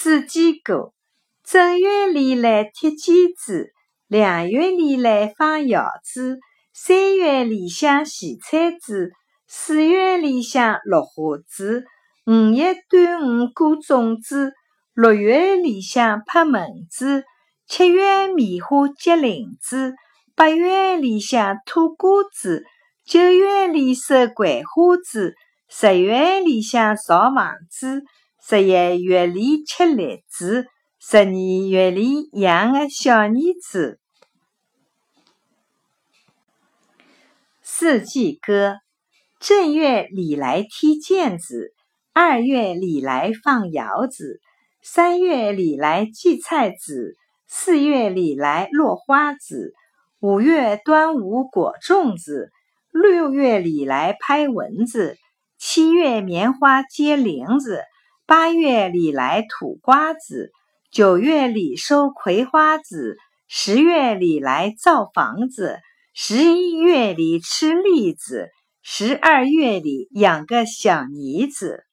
四季歌：正月里来踢毽子，两月里来放窑子，三月里向洗菜子，四月里向落花子，五月端午过粽子，六月里向拍蚊子，七月棉花结林子，八月里向吐瓜子，九月里收槐花子。十月里向造房子，十一月里吃栗子，十二月里养个小儿子。四季歌：正月里来踢毽子，二月里来放窑子，三月里来荠菜籽，四月里来落花子，五月端午裹粽子，六月里来拍蚊子。七月棉花结铃子，八月里来吐瓜子，九月里收葵花籽，十月里来造房子，十一月里吃栗子，十二月里养个小妮子。